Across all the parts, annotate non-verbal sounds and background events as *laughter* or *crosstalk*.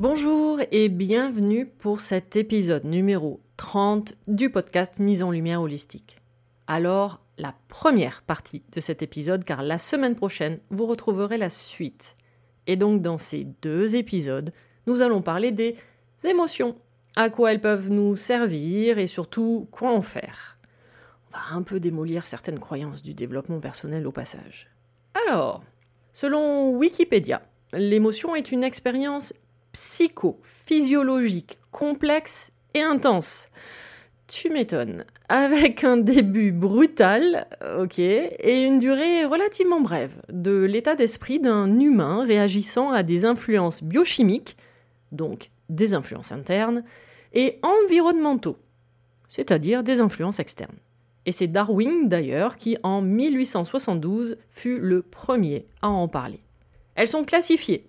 Bonjour et bienvenue pour cet épisode numéro 30 du podcast Mise en lumière holistique. Alors, la première partie de cet épisode, car la semaine prochaine, vous retrouverez la suite. Et donc, dans ces deux épisodes, nous allons parler des émotions, à quoi elles peuvent nous servir et surtout quoi en faire. On va un peu démolir certaines croyances du développement personnel au passage. Alors, selon Wikipédia, l'émotion est une expérience psycho-physiologique, complexe et intense. Tu m'étonnes. Avec un début brutal, ok, et une durée relativement brève, de l'état d'esprit d'un humain réagissant à des influences biochimiques, donc des influences internes, et environnementaux, c'est-à-dire des influences externes. Et c'est Darwin d'ailleurs qui, en 1872, fut le premier à en parler. Elles sont classifiées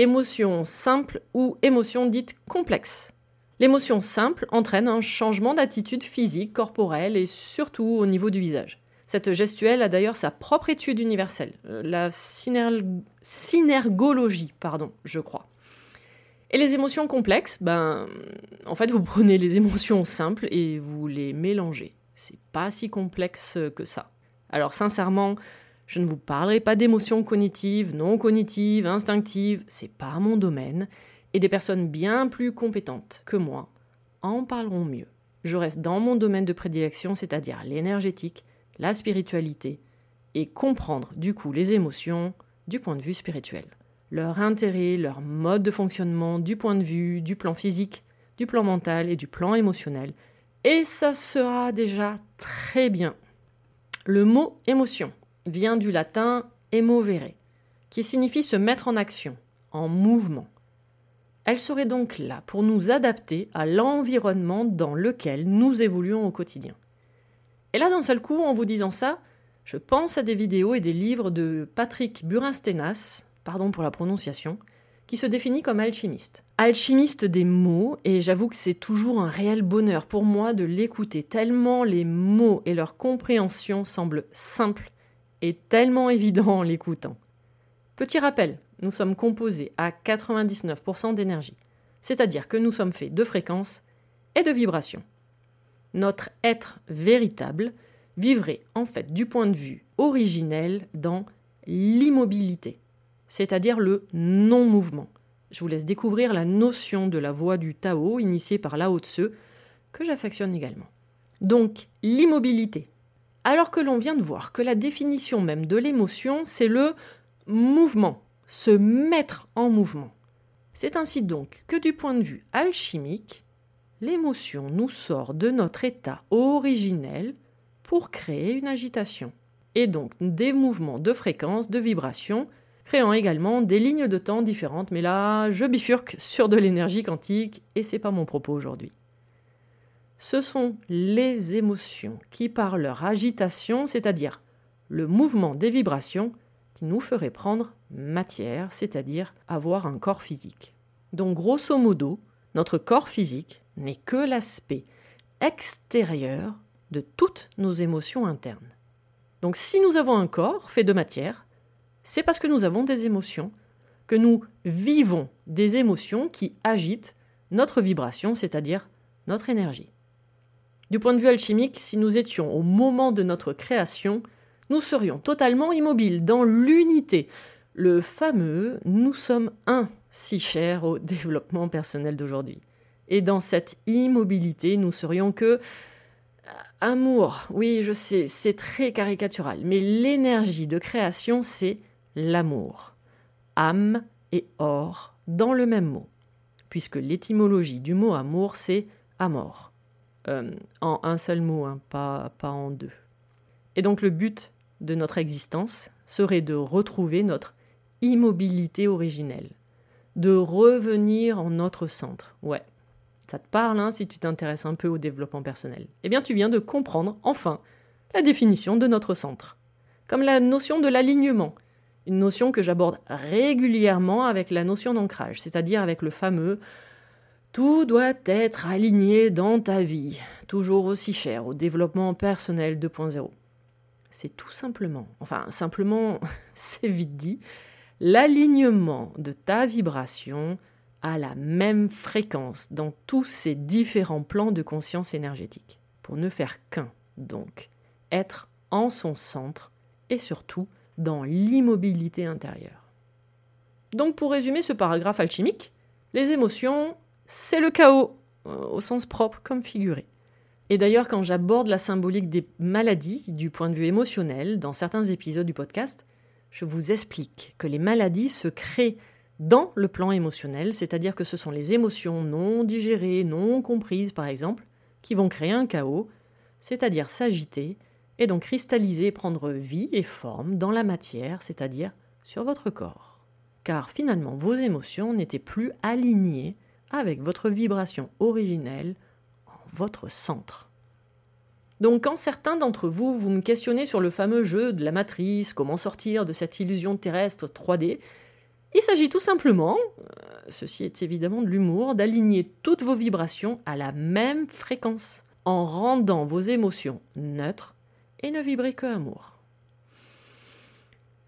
émotion simple ou émotion dite complexe. L'émotion simple entraîne un changement d'attitude physique, corporelle et surtout au niveau du visage. Cette gestuelle a d'ailleurs sa propre étude universelle, euh, la synergologie, pardon, je crois. Et les émotions complexes, ben, en fait, vous prenez les émotions simples et vous les mélangez. C'est pas si complexe que ça. Alors, sincèrement, je ne vous parlerai pas d'émotions cognitives, non cognitives, instinctives, c'est pas mon domaine, et des personnes bien plus compétentes que moi en parleront mieux. Je reste dans mon domaine de prédilection, c'est-à-dire l'énergétique, la spiritualité, et comprendre du coup les émotions du point de vue spirituel. Leur intérêt, leur mode de fonctionnement du point de vue du plan physique, du plan mental et du plan émotionnel. Et ça sera déjà très bien. Le mot émotion vient du latin emovere, qui signifie se mettre en action, en mouvement. Elle serait donc là pour nous adapter à l'environnement dans lequel nous évoluons au quotidien. Et là, d'un seul coup, en vous disant ça, je pense à des vidéos et des livres de Patrick Burinstenas, pardon pour la prononciation, qui se définit comme alchimiste. Alchimiste des mots, et j'avoue que c'est toujours un réel bonheur pour moi de l'écouter, tellement les mots et leur compréhension semblent simples est tellement évident en l'écoutant. Petit rappel, nous sommes composés à 99% d'énergie, c'est-à-dire que nous sommes faits de fréquences et de vibrations. Notre être véritable vivrait en fait du point de vue originel dans l'immobilité, c'est-à-dire le non-mouvement. Je vous laisse découvrir la notion de la voie du Tao initiée par Lao Tse, que j'affectionne également. Donc, l'immobilité, alors que l'on vient de voir que la définition même de l'émotion, c'est le mouvement, se mettre en mouvement. C'est ainsi donc que du point de vue alchimique, l'émotion nous sort de notre état originel pour créer une agitation, et donc des mouvements de fréquence, de vibration, créant également des lignes de temps différentes, mais là, je bifurque sur de l'énergie quantique, et c'est pas mon propos aujourd'hui. Ce sont les émotions qui, par leur agitation, c'est-à-dire le mouvement des vibrations, qui nous feraient prendre matière, c'est-à-dire avoir un corps physique. Donc grosso modo, notre corps physique n'est que l'aspect extérieur de toutes nos émotions internes. Donc si nous avons un corps fait de matière, c'est parce que nous avons des émotions, que nous vivons des émotions qui agitent notre vibration, c'est-à-dire notre énergie. Du point de vue alchimique, si nous étions au moment de notre création, nous serions totalement immobiles dans l'unité, le fameux nous sommes un si cher au développement personnel d'aujourd'hui. Et dans cette immobilité, nous serions que euh, amour. Oui, je sais, c'est très caricatural, mais l'énergie de création, c'est l'amour. Âme et or dans le même mot, puisque l'étymologie du mot amour, c'est amor. Euh, en un seul mot, hein, pas, pas en deux. Et donc le but de notre existence serait de retrouver notre immobilité originelle, de revenir en notre centre. Ouais, ça te parle hein, si tu t'intéresses un peu au développement personnel. Eh bien, tu viens de comprendre, enfin, la définition de notre centre. Comme la notion de l'alignement, une notion que j'aborde régulièrement avec la notion d'ancrage, c'est-à-dire avec le fameux tout doit être aligné dans ta vie, toujours aussi cher au développement personnel 2.0. C'est tout simplement, enfin simplement, *laughs* c'est vite dit, l'alignement de ta vibration à la même fréquence dans tous ces différents plans de conscience énergétique, pour ne faire qu'un, donc, être en son centre et surtout dans l'immobilité intérieure. Donc pour résumer ce paragraphe alchimique, les émotions, c'est le chaos, euh, au sens propre comme figuré. Et d'ailleurs, quand j'aborde la symbolique des maladies du point de vue émotionnel dans certains épisodes du podcast, je vous explique que les maladies se créent dans le plan émotionnel, c'est-à-dire que ce sont les émotions non digérées, non comprises par exemple, qui vont créer un chaos, c'est-à-dire s'agiter et donc cristalliser, prendre vie et forme dans la matière, c'est-à-dire sur votre corps. Car finalement, vos émotions n'étaient plus alignées avec votre vibration originelle en votre centre. Donc quand certains d'entre vous, vous me questionnez sur le fameux jeu de la matrice, comment sortir de cette illusion terrestre 3D, il s'agit tout simplement, euh, ceci est évidemment de l'humour, d'aligner toutes vos vibrations à la même fréquence, en rendant vos émotions neutres et ne vibrer que amour.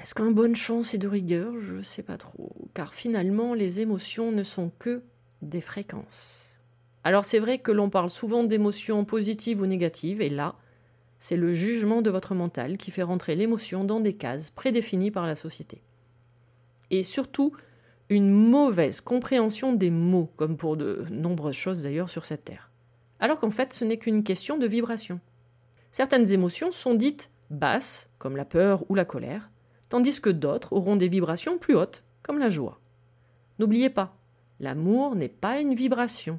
Est-ce qu'un bonne chance est de rigueur? Je ne sais pas trop, car finalement les émotions ne sont que des fréquences. Alors c'est vrai que l'on parle souvent d'émotions positives ou négatives, et là, c'est le jugement de votre mental qui fait rentrer l'émotion dans des cases prédéfinies par la société. Et surtout, une mauvaise compréhension des mots, comme pour de nombreuses choses d'ailleurs sur cette terre. Alors qu'en fait, ce n'est qu'une question de vibration. Certaines émotions sont dites basses, comme la peur ou la colère, tandis que d'autres auront des vibrations plus hautes, comme la joie. N'oubliez pas, l'amour n'est pas une vibration,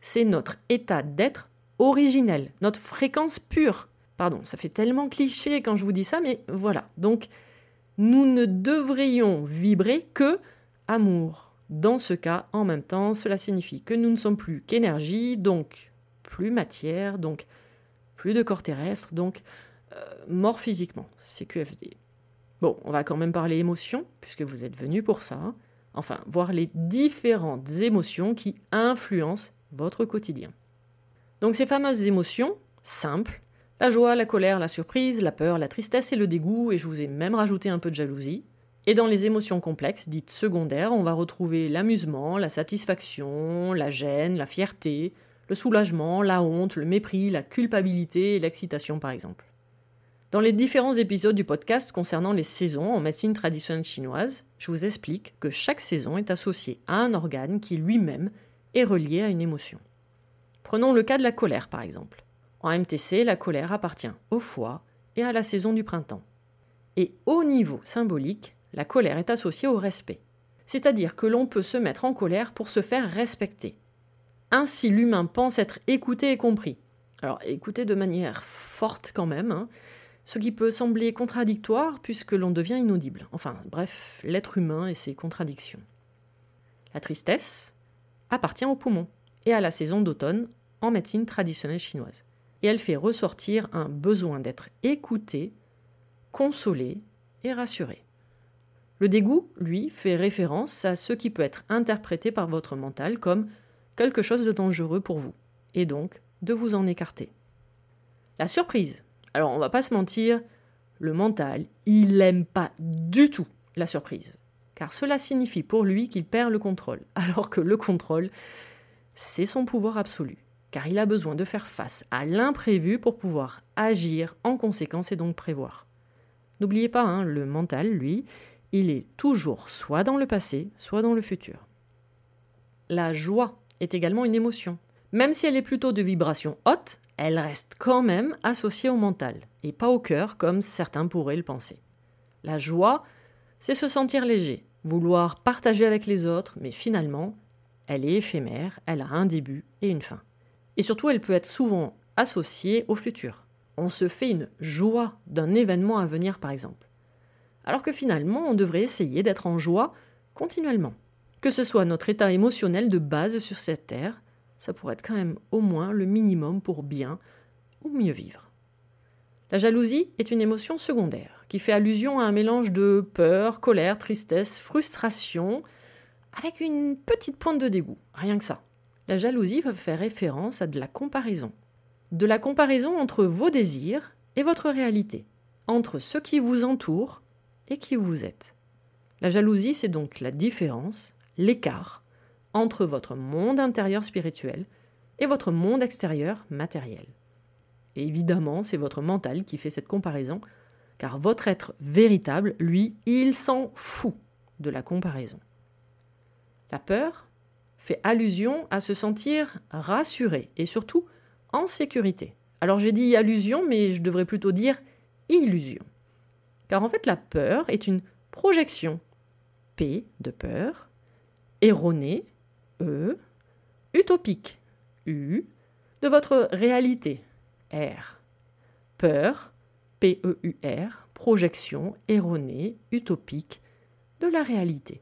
c'est notre état d'être originel, notre fréquence pure. Pardon, ça fait tellement cliché quand je vous dis ça, mais voilà. Donc, nous ne devrions vibrer que amour. Dans ce cas, en même temps, cela signifie que nous ne sommes plus qu'énergie, donc plus matière, donc plus de corps terrestre, donc euh, mort physiquement. C'est QFD. Bon, on va quand même parler émotions, puisque vous êtes venus pour ça. Enfin, voir les différentes émotions qui influencent votre quotidien. Donc ces fameuses émotions, simples, la joie, la colère, la surprise, la peur, la tristesse et le dégoût, et je vous ai même rajouté un peu de jalousie. Et dans les émotions complexes, dites secondaires, on va retrouver l'amusement, la satisfaction, la gêne, la fierté, le soulagement, la honte, le mépris, la culpabilité et l'excitation par exemple. Dans les différents épisodes du podcast concernant les saisons en médecine traditionnelle chinoise, je vous explique que chaque saison est associée à un organe qui lui-même est relié à une émotion. Prenons le cas de la colère par exemple. En MTC, la colère appartient au foie et à la saison du printemps. Et au niveau symbolique, la colère est associée au respect. C'est-à-dire que l'on peut se mettre en colère pour se faire respecter. Ainsi, l'humain pense être écouté et compris. Alors, écouté de manière forte quand même, hein, ce qui peut sembler contradictoire puisque l'on devient inaudible. Enfin, bref, l'être humain et ses contradictions. La tristesse appartient au poumon et à la saison d'automne en médecine traditionnelle chinoise. Et elle fait ressortir un besoin d'être écouté, consolé et rassuré. Le dégoût, lui, fait référence à ce qui peut être interprété par votre mental comme quelque chose de dangereux pour vous, et donc de vous en écarter. La surprise. Alors on va pas se mentir, le mental, il n'aime pas du tout la surprise, car cela signifie pour lui qu'il perd le contrôle, *laughs* alors que le contrôle, c'est son pouvoir absolu, car il a besoin de faire face à l'imprévu pour pouvoir agir en conséquence et donc prévoir. N'oubliez pas, hein, le mental, lui, il est toujours soit dans le passé, soit dans le futur. La joie est également une émotion. Même si elle est plutôt de vibration haute, elle reste quand même associée au mental, et pas au cœur comme certains pourraient le penser. La joie, c'est se sentir léger, vouloir partager avec les autres, mais finalement, elle est éphémère, elle a un début et une fin. Et surtout, elle peut être souvent associée au futur. On se fait une joie d'un événement à venir, par exemple alors que finalement on devrait essayer d'être en joie continuellement. Que ce soit notre état émotionnel de base sur cette terre, ça pourrait être quand même au moins le minimum pour bien ou mieux vivre. La jalousie est une émotion secondaire qui fait allusion à un mélange de peur, colère, tristesse, frustration, avec une petite pointe de dégoût, rien que ça. La jalousie va faire référence à de la comparaison. De la comparaison entre vos désirs et votre réalité, entre ce qui vous entoure et qui vous êtes. La jalousie, c'est donc la différence, l'écart entre votre monde intérieur spirituel et votre monde extérieur matériel. Et évidemment, c'est votre mental qui fait cette comparaison, car votre être véritable, lui, il s'en fout de la comparaison. La peur fait allusion à se sentir rassuré et surtout en sécurité. Alors j'ai dit allusion, mais je devrais plutôt dire illusion. Car en fait, la peur est une projection P de peur, erronée, E, utopique, U, de votre réalité, R. Peur, P-E-U-R, projection erronée, utopique, de la réalité.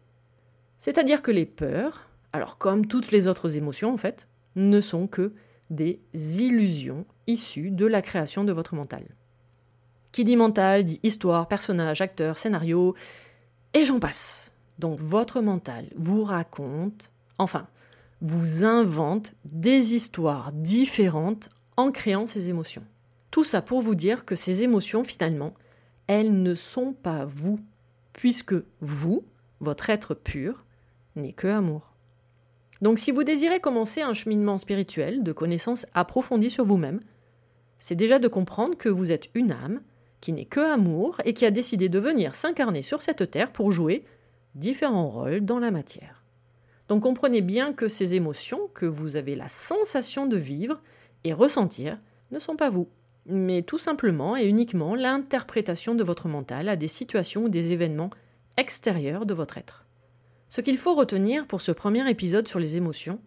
C'est-à-dire que les peurs, alors comme toutes les autres émotions en fait, ne sont que des illusions issues de la création de votre mental. Qui dit mental dit histoire, personnage, acteur, scénario, et j'en passe. Donc votre mental vous raconte, enfin, vous invente des histoires différentes en créant ces émotions. Tout ça pour vous dire que ces émotions, finalement, elles ne sont pas vous, puisque vous, votre être pur, n'est que amour. Donc si vous désirez commencer un cheminement spirituel de connaissances approfondies sur vous-même, c'est déjà de comprendre que vous êtes une âme qui n'est que amour et qui a décidé de venir s'incarner sur cette terre pour jouer différents rôles dans la matière. Donc comprenez bien que ces émotions que vous avez la sensation de vivre et ressentir ne sont pas vous, mais tout simplement et uniquement l'interprétation de votre mental à des situations ou des événements extérieurs de votre être. Ce qu'il faut retenir pour ce premier épisode sur les émotions,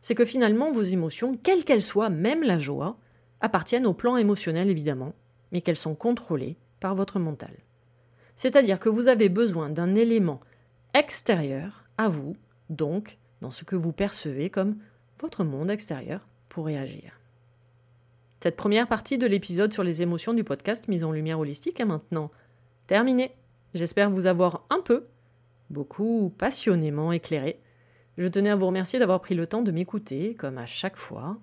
c'est que finalement vos émotions, quelles qu'elles soient, même la joie, appartiennent au plan émotionnel évidemment, mais qu'elles sont contrôlées par votre mental. C'est-à-dire que vous avez besoin d'un élément extérieur à vous, donc dans ce que vous percevez comme votre monde extérieur pour réagir. Cette première partie de l'épisode sur les émotions du podcast Mise en lumière holistique est maintenant terminée. J'espère vous avoir un peu, beaucoup passionnément éclairé. Je tenais à vous remercier d'avoir pris le temps de m'écouter, comme à chaque fois,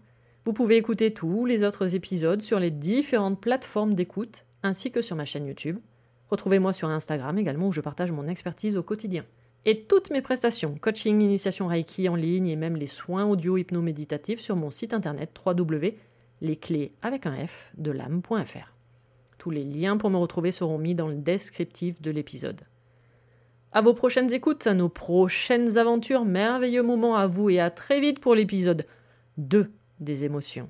vous pouvez écouter tous les autres épisodes sur les différentes plateformes d'écoute ainsi que sur ma chaîne YouTube. Retrouvez-moi sur Instagram également où je partage mon expertise au quotidien. Et toutes mes prestations, coaching, initiation Reiki en ligne et même les soins audio hypno-méditatifs sur mon site internet www.lesclés avec un F de l'âme.fr. Tous les liens pour me retrouver seront mis dans le descriptif de l'épisode. À vos prochaines écoutes, à nos prochaines aventures, merveilleux moments à vous et à très vite pour l'épisode 2 des émotions.